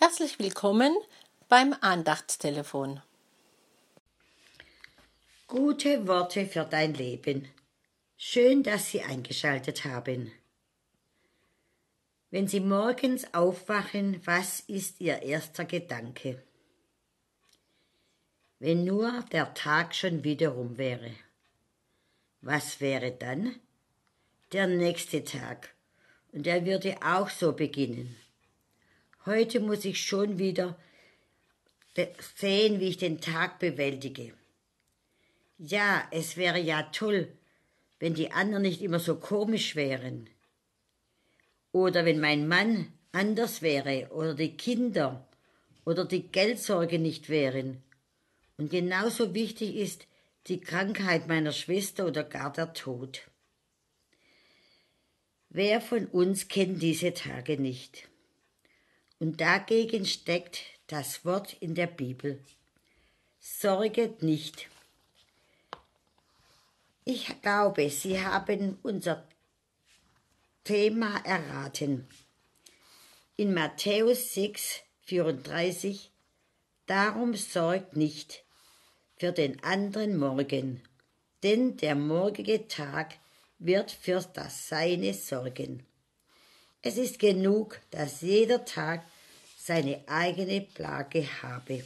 Herzlich willkommen beim Andachtstelefon. Gute Worte für dein Leben. Schön, dass Sie eingeschaltet haben. Wenn Sie morgens aufwachen, was ist Ihr erster Gedanke? Wenn nur der Tag schon wieder rum wäre. Was wäre dann? Der nächste Tag. Und er würde auch so beginnen. Heute muss ich schon wieder sehen, wie ich den Tag bewältige. Ja, es wäre ja toll, wenn die anderen nicht immer so komisch wären. Oder wenn mein Mann anders wäre oder die Kinder oder die Geldsorge nicht wären. Und genauso wichtig ist die Krankheit meiner Schwester oder gar der Tod. Wer von uns kennt diese Tage nicht? Und dagegen steckt das Wort in der Bibel. Sorget nicht. Ich glaube, Sie haben unser Thema erraten. In Matthäus 6, 34 Darum sorgt nicht für den anderen Morgen, denn der morgige Tag wird für das Seine sorgen. Es ist genug, dass jeder Tag seine eigene Plage habe.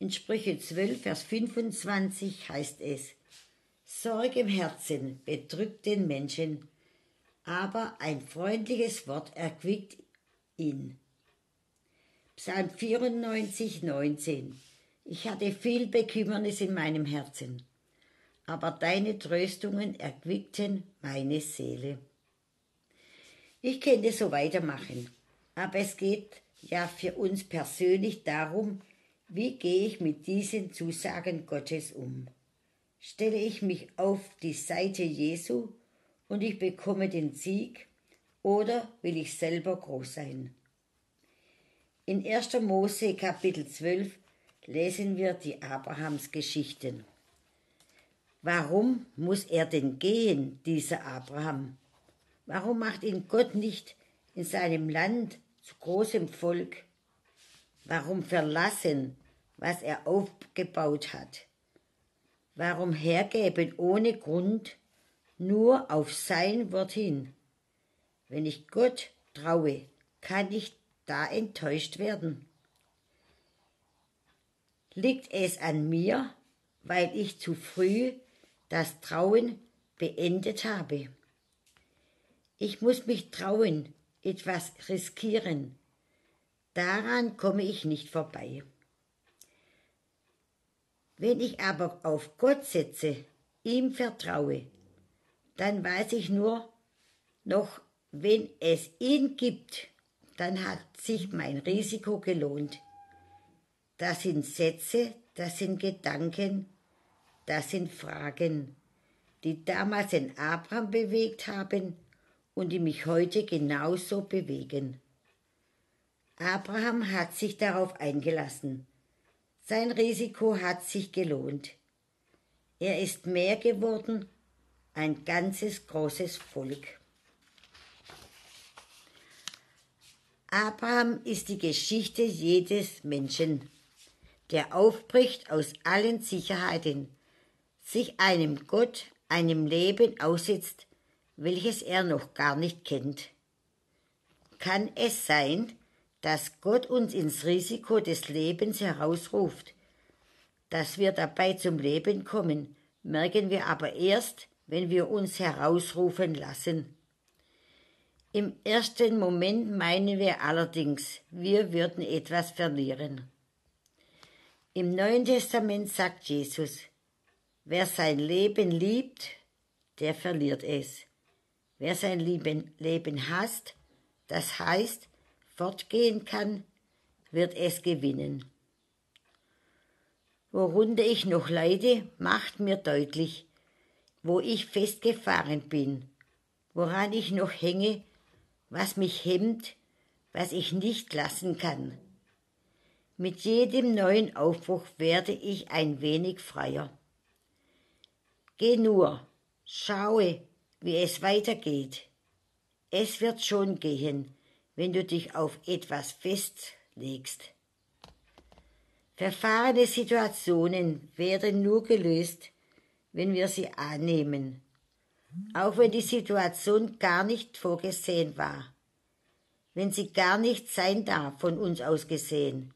In Sprüche 12, Vers 25 heißt es, Sorge im Herzen bedrückt den Menschen, aber ein freundliches Wort erquickt ihn. Psalm 94, 19 Ich hatte viel Bekümmernis in meinem Herzen, aber deine Tröstungen erquickten meine Seele. Ich könnte so weitermachen, aber es geht ja für uns persönlich darum, wie gehe ich mit diesen Zusagen Gottes um? Stelle ich mich auf die Seite Jesu und ich bekomme den Sieg oder will ich selber groß sein? In 1. Mose Kapitel 12 lesen wir die Abrahams Geschichten. Warum muss er denn gehen, dieser Abraham? Warum macht ihn Gott nicht in seinem Land zu großem Volk? Warum verlassen, was er aufgebaut hat? Warum hergeben ohne Grund nur auf sein Wort hin? Wenn ich Gott traue, kann ich da enttäuscht werden. Liegt es an mir, weil ich zu früh das Trauen beendet habe? Ich muss mich trauen, etwas riskieren. Daran komme ich nicht vorbei. Wenn ich aber auf Gott setze, ihm vertraue, dann weiß ich nur noch, wenn es ihn gibt, dann hat sich mein Risiko gelohnt. Das sind Sätze, das sind Gedanken, das sind Fragen, die damals den Abraham bewegt haben und die mich heute genauso bewegen. Abraham hat sich darauf eingelassen. Sein Risiko hat sich gelohnt. Er ist mehr geworden, ein ganzes großes Volk. Abraham ist die Geschichte jedes Menschen, der aufbricht aus allen Sicherheiten, sich einem Gott, einem Leben aussetzt, welches er noch gar nicht kennt. Kann es sein, dass Gott uns ins Risiko des Lebens herausruft? Dass wir dabei zum Leben kommen, merken wir aber erst, wenn wir uns herausrufen lassen. Im ersten Moment meinen wir allerdings, wir würden etwas verlieren. Im Neuen Testament sagt Jesus, wer sein Leben liebt, der verliert es. Wer sein Leben hasst, das heißt fortgehen kann, wird es gewinnen. Worunter ich noch leide, macht mir deutlich, wo ich festgefahren bin, woran ich noch hänge, was mich hemmt, was ich nicht lassen kann. Mit jedem neuen Aufbruch werde ich ein wenig freier. Geh nur, schaue, wie es weitergeht. Es wird schon gehen, wenn du dich auf etwas festlegst. Verfahrene Situationen werden nur gelöst, wenn wir sie annehmen, auch wenn die Situation gar nicht vorgesehen war, wenn sie gar nicht sein darf von uns aus gesehen.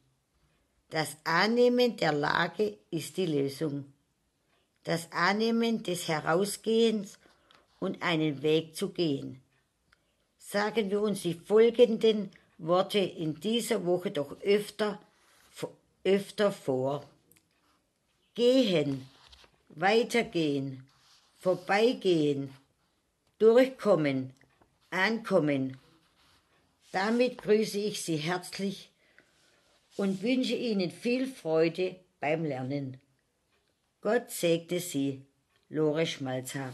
Das Annehmen der Lage ist die Lösung. Das Annehmen des Herausgehens und einen Weg zu gehen. Sagen wir uns die folgenden Worte in dieser Woche doch öfter, öfter vor. Gehen, weitergehen, vorbeigehen, durchkommen, ankommen. Damit grüße ich Sie herzlich und wünsche Ihnen viel Freude beim Lernen. Gott segne Sie, Lore Schmalzhaf.